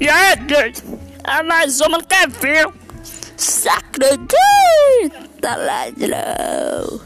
E aí, gente? É ah, mais uma que viu. acredita, ladrão.